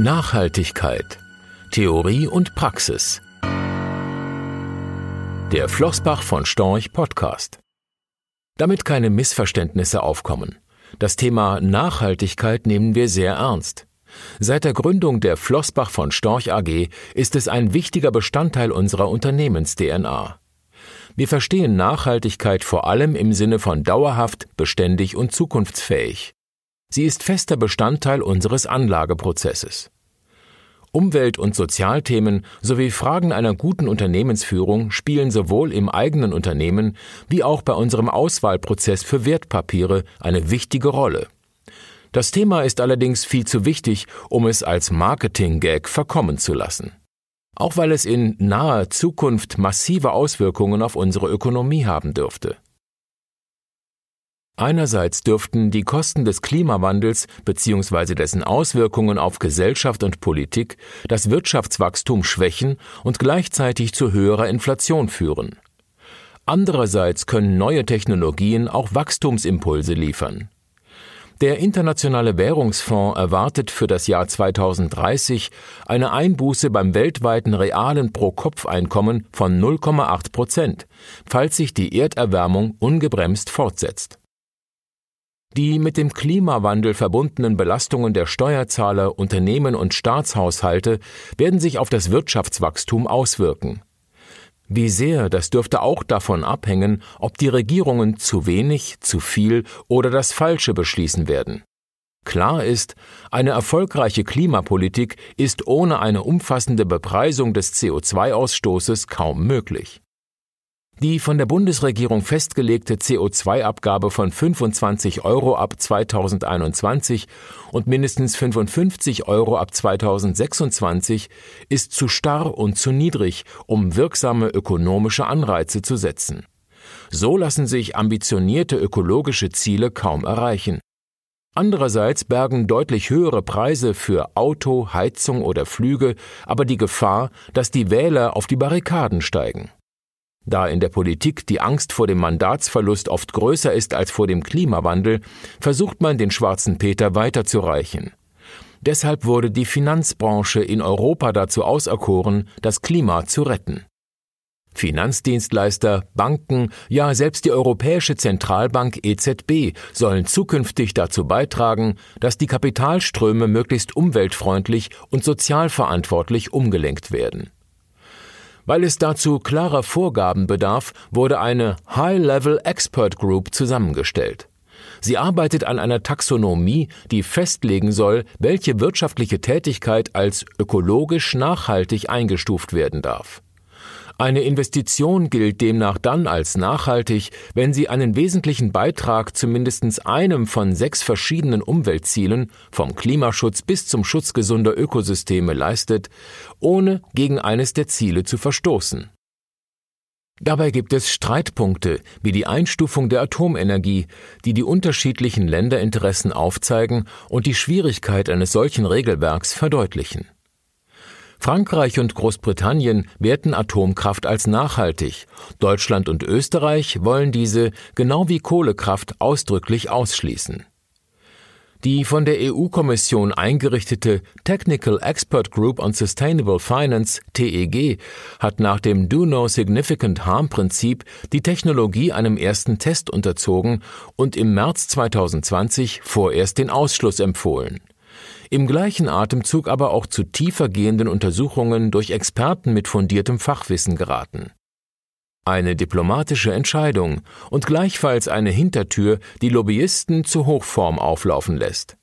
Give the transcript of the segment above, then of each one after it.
Nachhaltigkeit. Theorie und Praxis. Der Flossbach von Storch Podcast. Damit keine Missverständnisse aufkommen. Das Thema Nachhaltigkeit nehmen wir sehr ernst. Seit der Gründung der Flossbach von Storch AG ist es ein wichtiger Bestandteil unserer Unternehmens-DNA. Wir verstehen Nachhaltigkeit vor allem im Sinne von dauerhaft, beständig und zukunftsfähig. Sie ist fester Bestandteil unseres Anlageprozesses. Umwelt- und Sozialthemen sowie Fragen einer guten Unternehmensführung spielen sowohl im eigenen Unternehmen wie auch bei unserem Auswahlprozess für Wertpapiere eine wichtige Rolle. Das Thema ist allerdings viel zu wichtig, um es als Marketing-Gag verkommen zu lassen. Auch weil es in naher Zukunft massive Auswirkungen auf unsere Ökonomie haben dürfte. Einerseits dürften die Kosten des Klimawandels bzw. dessen Auswirkungen auf Gesellschaft und Politik das Wirtschaftswachstum schwächen und gleichzeitig zu höherer Inflation führen. Andererseits können neue Technologien auch Wachstumsimpulse liefern. Der Internationale Währungsfonds erwartet für das Jahr 2030 eine Einbuße beim weltweiten realen Pro-Kopf-Einkommen von 0,8 Prozent, falls sich die Erderwärmung ungebremst fortsetzt. Die mit dem Klimawandel verbundenen Belastungen der Steuerzahler, Unternehmen und Staatshaushalte werden sich auf das Wirtschaftswachstum auswirken. Wie sehr, das dürfte auch davon abhängen, ob die Regierungen zu wenig, zu viel oder das Falsche beschließen werden. Klar ist, eine erfolgreiche Klimapolitik ist ohne eine umfassende Bepreisung des CO2-Ausstoßes kaum möglich. Die von der Bundesregierung festgelegte CO2-Abgabe von 25 Euro ab 2021 und mindestens 55 Euro ab 2026 ist zu starr und zu niedrig, um wirksame ökonomische Anreize zu setzen. So lassen sich ambitionierte ökologische Ziele kaum erreichen. Andererseits bergen deutlich höhere Preise für Auto, Heizung oder Flüge aber die Gefahr, dass die Wähler auf die Barrikaden steigen. Da in der Politik die Angst vor dem Mandatsverlust oft größer ist als vor dem Klimawandel, versucht man den schwarzen Peter weiterzureichen. Deshalb wurde die Finanzbranche in Europa dazu auserkoren, das Klima zu retten. Finanzdienstleister, Banken, ja selbst die Europäische Zentralbank EZB sollen zukünftig dazu beitragen, dass die Kapitalströme möglichst umweltfreundlich und sozialverantwortlich umgelenkt werden. Weil es dazu klarer Vorgaben bedarf, wurde eine High-Level Expert Group zusammengestellt. Sie arbeitet an einer Taxonomie, die festlegen soll, welche wirtschaftliche Tätigkeit als ökologisch nachhaltig eingestuft werden darf. Eine Investition gilt demnach dann als nachhaltig, wenn sie einen wesentlichen Beitrag zu mindestens einem von sechs verschiedenen Umweltzielen, vom Klimaschutz bis zum Schutz gesunder Ökosysteme leistet, ohne gegen eines der Ziele zu verstoßen. Dabei gibt es Streitpunkte wie die Einstufung der Atomenergie, die die unterschiedlichen Länderinteressen aufzeigen und die Schwierigkeit eines solchen Regelwerks verdeutlichen. Frankreich und Großbritannien werten Atomkraft als nachhaltig. Deutschland und Österreich wollen diese genau wie Kohlekraft ausdrücklich ausschließen. Die von der EU-Kommission eingerichtete Technical Expert Group on Sustainable Finance TEG hat nach dem Do No Significant Harm Prinzip die Technologie einem ersten Test unterzogen und im März 2020 vorerst den Ausschluss empfohlen im gleichen Atemzug aber auch zu tiefer gehenden Untersuchungen durch Experten mit fundiertem Fachwissen geraten. Eine diplomatische Entscheidung und gleichfalls eine Hintertür, die Lobbyisten zu Hochform auflaufen lässt.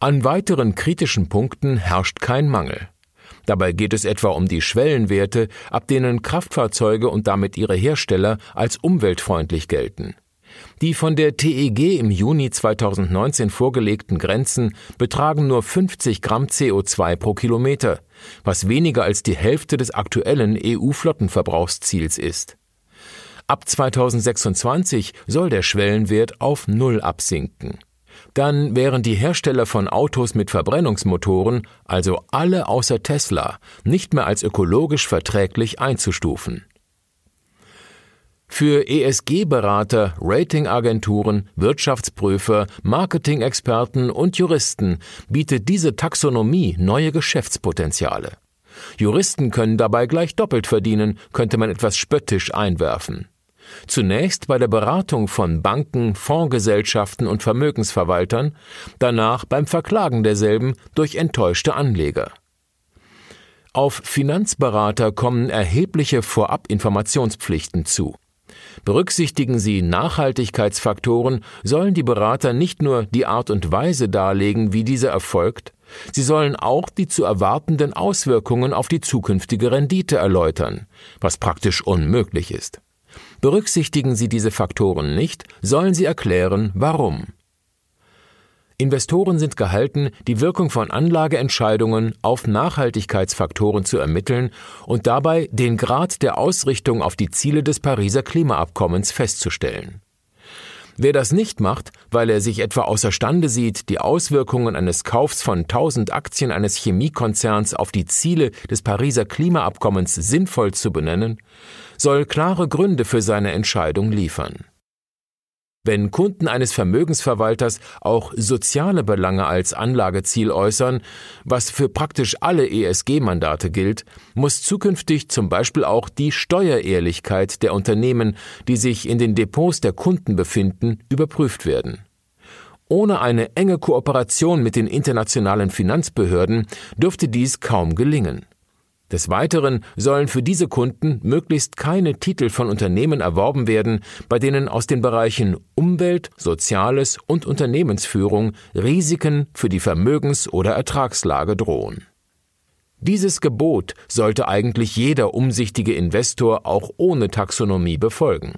An weiteren kritischen Punkten herrscht kein Mangel. Dabei geht es etwa um die Schwellenwerte, ab denen Kraftfahrzeuge und damit ihre Hersteller als umweltfreundlich gelten. Die von der TEG im Juni 2019 vorgelegten Grenzen betragen nur 50 Gramm CO2 pro Kilometer, was weniger als die Hälfte des aktuellen EU-Flottenverbrauchsziels ist. Ab 2026 soll der Schwellenwert auf Null absinken. Dann wären die Hersteller von Autos mit Verbrennungsmotoren, also alle außer Tesla, nicht mehr als ökologisch verträglich einzustufen. Für ESG-Berater, Ratingagenturen, Wirtschaftsprüfer, Marketingexperten und Juristen bietet diese Taxonomie neue Geschäftspotenziale. Juristen können dabei gleich doppelt verdienen, könnte man etwas spöttisch einwerfen. Zunächst bei der Beratung von Banken, Fondsgesellschaften und Vermögensverwaltern, danach beim Verklagen derselben durch enttäuschte Anleger. Auf Finanzberater kommen erhebliche Vorabinformationspflichten zu. Berücksichtigen Sie Nachhaltigkeitsfaktoren, sollen die Berater nicht nur die Art und Weise darlegen, wie diese erfolgt, sie sollen auch die zu erwartenden Auswirkungen auf die zukünftige Rendite erläutern, was praktisch unmöglich ist. Berücksichtigen Sie diese Faktoren nicht, sollen Sie erklären, warum. Investoren sind gehalten, die Wirkung von Anlageentscheidungen auf Nachhaltigkeitsfaktoren zu ermitteln und dabei den Grad der Ausrichtung auf die Ziele des Pariser Klimaabkommens festzustellen. Wer das nicht macht, weil er sich etwa außerstande sieht, die Auswirkungen eines Kaufs von 1000 Aktien eines Chemiekonzerns auf die Ziele des Pariser Klimaabkommens sinnvoll zu benennen, soll klare Gründe für seine Entscheidung liefern. Wenn Kunden eines Vermögensverwalters auch soziale Belange als Anlageziel äußern, was für praktisch alle ESG-Mandate gilt, muss zukünftig zum Beispiel auch die Steuerehrlichkeit der Unternehmen, die sich in den Depots der Kunden befinden, überprüft werden. Ohne eine enge Kooperation mit den internationalen Finanzbehörden dürfte dies kaum gelingen. Des Weiteren sollen für diese Kunden möglichst keine Titel von Unternehmen erworben werden, bei denen aus den Bereichen Umwelt, Soziales und Unternehmensführung Risiken für die Vermögens- oder Ertragslage drohen. Dieses Gebot sollte eigentlich jeder umsichtige Investor auch ohne Taxonomie befolgen.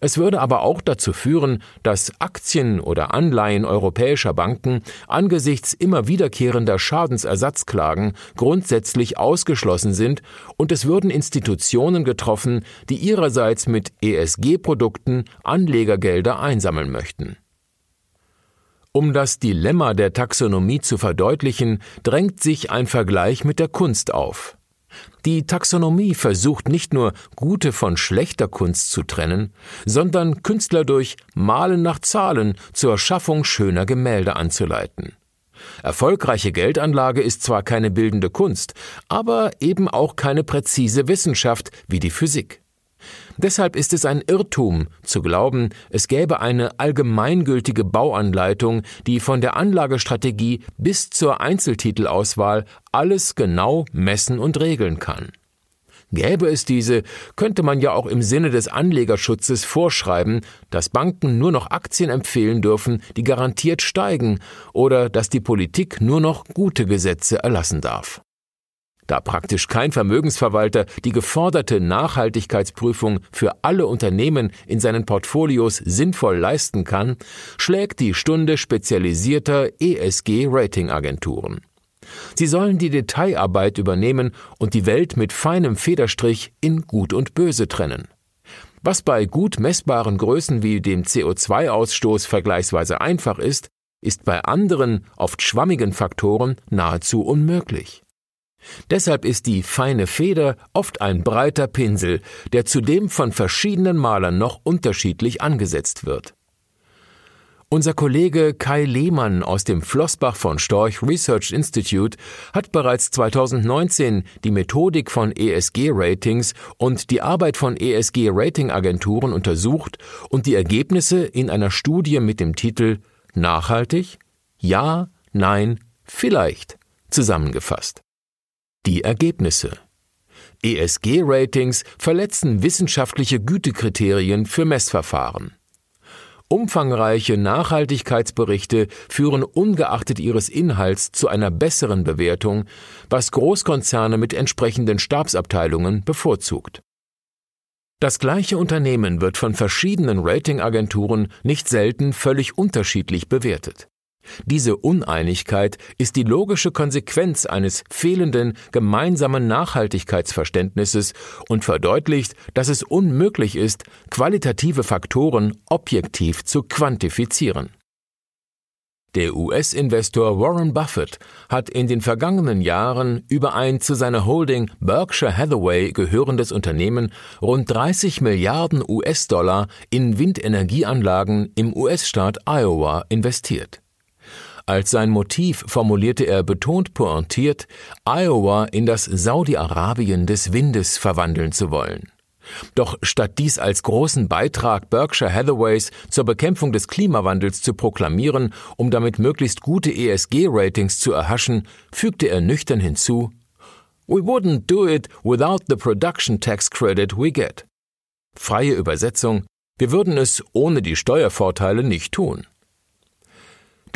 Es würde aber auch dazu führen, dass Aktien oder Anleihen europäischer Banken angesichts immer wiederkehrender Schadensersatzklagen grundsätzlich ausgeschlossen sind und es würden Institutionen getroffen, die ihrerseits mit ESG-Produkten Anlegergelder einsammeln möchten. Um das Dilemma der Taxonomie zu verdeutlichen, drängt sich ein Vergleich mit der Kunst auf. Die Taxonomie versucht nicht nur gute von schlechter Kunst zu trennen, sondern Künstler durch Malen nach Zahlen zur Schaffung schöner Gemälde anzuleiten. Erfolgreiche Geldanlage ist zwar keine bildende Kunst, aber eben auch keine präzise Wissenschaft wie die Physik. Deshalb ist es ein Irrtum zu glauben, es gäbe eine allgemeingültige Bauanleitung, die von der Anlagestrategie bis zur Einzeltitelauswahl alles genau messen und regeln kann. Gäbe es diese, könnte man ja auch im Sinne des Anlegerschutzes vorschreiben, dass Banken nur noch Aktien empfehlen dürfen, die garantiert steigen, oder dass die Politik nur noch gute Gesetze erlassen darf. Da praktisch kein Vermögensverwalter die geforderte Nachhaltigkeitsprüfung für alle Unternehmen in seinen Portfolios sinnvoll leisten kann, schlägt die Stunde spezialisierter ESG-Ratingagenturen. Sie sollen die Detailarbeit übernehmen und die Welt mit feinem Federstrich in Gut und Böse trennen. Was bei gut messbaren Größen wie dem CO2-Ausstoß vergleichsweise einfach ist, ist bei anderen, oft schwammigen Faktoren nahezu unmöglich. Deshalb ist die feine Feder oft ein breiter Pinsel, der zudem von verschiedenen Malern noch unterschiedlich angesetzt wird. Unser Kollege Kai Lehmann aus dem Flossbach von Storch Research Institute hat bereits 2019 die Methodik von ESG-Ratings und die Arbeit von ESG-Ratingagenturen untersucht und die Ergebnisse in einer Studie mit dem Titel Nachhaltig? Ja, nein, vielleicht zusammengefasst. Die Ergebnisse ESG-Ratings verletzen wissenschaftliche Gütekriterien für Messverfahren. Umfangreiche Nachhaltigkeitsberichte führen ungeachtet ihres Inhalts zu einer besseren Bewertung, was Großkonzerne mit entsprechenden Stabsabteilungen bevorzugt. Das gleiche Unternehmen wird von verschiedenen Ratingagenturen nicht selten völlig unterschiedlich bewertet. Diese Uneinigkeit ist die logische Konsequenz eines fehlenden gemeinsamen Nachhaltigkeitsverständnisses und verdeutlicht, dass es unmöglich ist, qualitative Faktoren objektiv zu quantifizieren. Der US-Investor Warren Buffett hat in den vergangenen Jahren über ein zu seiner Holding Berkshire Hathaway gehörendes Unternehmen rund 30 Milliarden US-Dollar in Windenergieanlagen im US-Staat Iowa investiert. Als sein Motiv formulierte er betont pointiert, Iowa in das Saudi-Arabien des Windes verwandeln zu wollen. Doch statt dies als großen Beitrag Berkshire Hathaways zur Bekämpfung des Klimawandels zu proklamieren, um damit möglichst gute ESG-Ratings zu erhaschen, fügte er nüchtern hinzu We wouldn't do it without the production tax credit we get. Freie Übersetzung Wir würden es ohne die Steuervorteile nicht tun.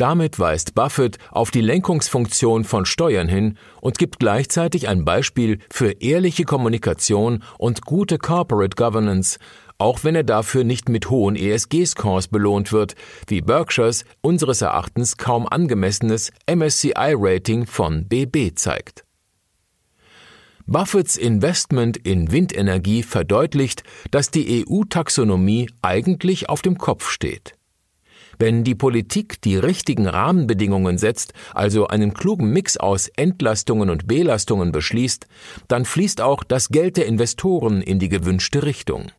Damit weist Buffett auf die Lenkungsfunktion von Steuern hin und gibt gleichzeitig ein Beispiel für ehrliche Kommunikation und gute Corporate Governance, auch wenn er dafür nicht mit hohen ESG-Scores belohnt wird, wie Berkshires unseres Erachtens kaum angemessenes MSCI-Rating von BB zeigt. Buffetts Investment in Windenergie verdeutlicht, dass die EU-Taxonomie eigentlich auf dem Kopf steht. Wenn die Politik die richtigen Rahmenbedingungen setzt, also einen klugen Mix aus Entlastungen und Belastungen beschließt, dann fließt auch das Geld der Investoren in die gewünschte Richtung.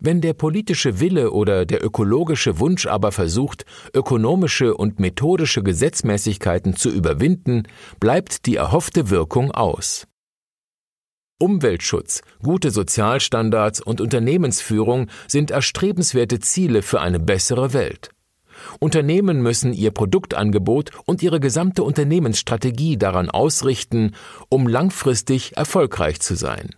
Wenn der politische Wille oder der ökologische Wunsch aber versucht, ökonomische und methodische Gesetzmäßigkeiten zu überwinden, bleibt die erhoffte Wirkung aus. Umweltschutz, gute Sozialstandards und Unternehmensführung sind erstrebenswerte Ziele für eine bessere Welt. Unternehmen müssen ihr Produktangebot und ihre gesamte Unternehmensstrategie daran ausrichten, um langfristig erfolgreich zu sein.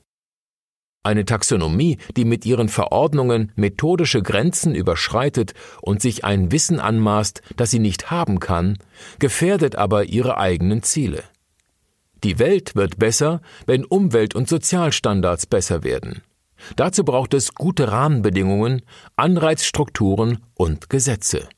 Eine Taxonomie, die mit ihren Verordnungen methodische Grenzen überschreitet und sich ein Wissen anmaßt, das sie nicht haben kann, gefährdet aber ihre eigenen Ziele. Die Welt wird besser, wenn Umwelt- und Sozialstandards besser werden. Dazu braucht es gute Rahmenbedingungen, Anreizstrukturen und Gesetze.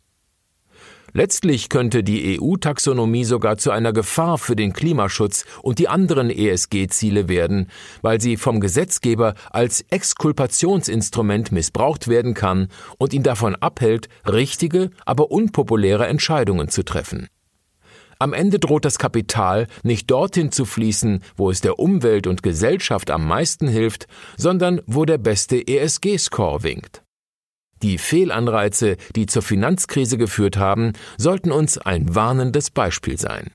Letztlich könnte die EU-Taxonomie sogar zu einer Gefahr für den Klimaschutz und die anderen ESG-Ziele werden, weil sie vom Gesetzgeber als Exkulpationsinstrument missbraucht werden kann und ihn davon abhält, richtige, aber unpopuläre Entscheidungen zu treffen. Am Ende droht das Kapital nicht dorthin zu fließen, wo es der Umwelt und Gesellschaft am meisten hilft, sondern wo der beste ESG-Score winkt. Die Fehlanreize, die zur Finanzkrise geführt haben, sollten uns ein warnendes Beispiel sein.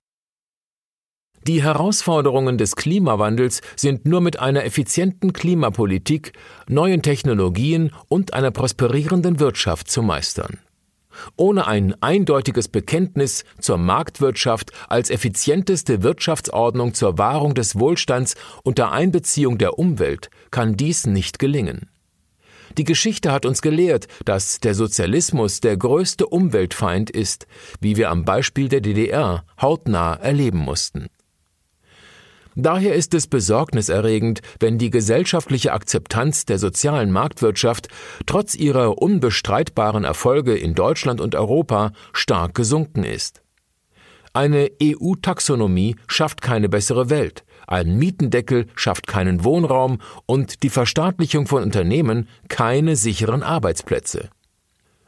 Die Herausforderungen des Klimawandels sind nur mit einer effizienten Klimapolitik, neuen Technologien und einer prosperierenden Wirtschaft zu meistern. Ohne ein eindeutiges Bekenntnis zur Marktwirtschaft als effizienteste Wirtschaftsordnung zur Wahrung des Wohlstands unter Einbeziehung der Umwelt kann dies nicht gelingen. Die Geschichte hat uns gelehrt, dass der Sozialismus der größte Umweltfeind ist, wie wir am Beispiel der DDR hautnah erleben mussten. Daher ist es besorgniserregend, wenn die gesellschaftliche Akzeptanz der sozialen Marktwirtschaft trotz ihrer unbestreitbaren Erfolge in Deutschland und Europa stark gesunken ist. Eine EU-Taxonomie schafft keine bessere Welt, ein Mietendeckel schafft keinen Wohnraum und die Verstaatlichung von Unternehmen keine sicheren Arbeitsplätze.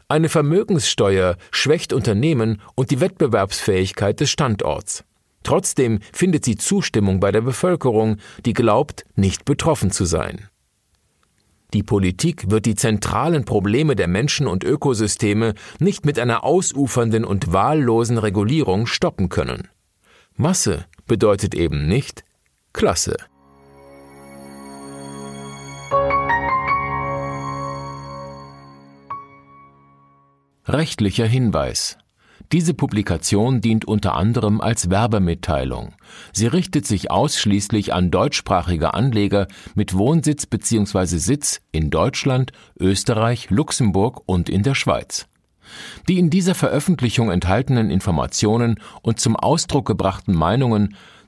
Eine Vermögenssteuer schwächt Unternehmen und die Wettbewerbsfähigkeit des Standorts. Trotzdem findet sie Zustimmung bei der Bevölkerung, die glaubt, nicht betroffen zu sein. Die Politik wird die zentralen Probleme der Menschen und Ökosysteme nicht mit einer ausufernden und wahllosen Regulierung stoppen können. Masse bedeutet eben nicht Klasse. Rechtlicher Hinweis diese Publikation dient unter anderem als Werbemitteilung. Sie richtet sich ausschließlich an deutschsprachige Anleger mit Wohnsitz bzw. Sitz in Deutschland, Österreich, Luxemburg und in der Schweiz. Die in dieser Veröffentlichung enthaltenen Informationen und zum Ausdruck gebrachten Meinungen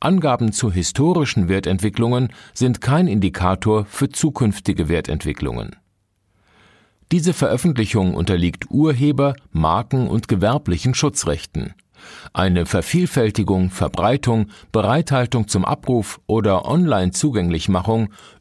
Angaben zu historischen Wertentwicklungen sind kein Indikator für zukünftige Wertentwicklungen. Diese Veröffentlichung unterliegt Urheber-, Marken- und gewerblichen Schutzrechten. Eine Vervielfältigung, Verbreitung, Bereithaltung zum Abruf oder Online-Zugänglichmachung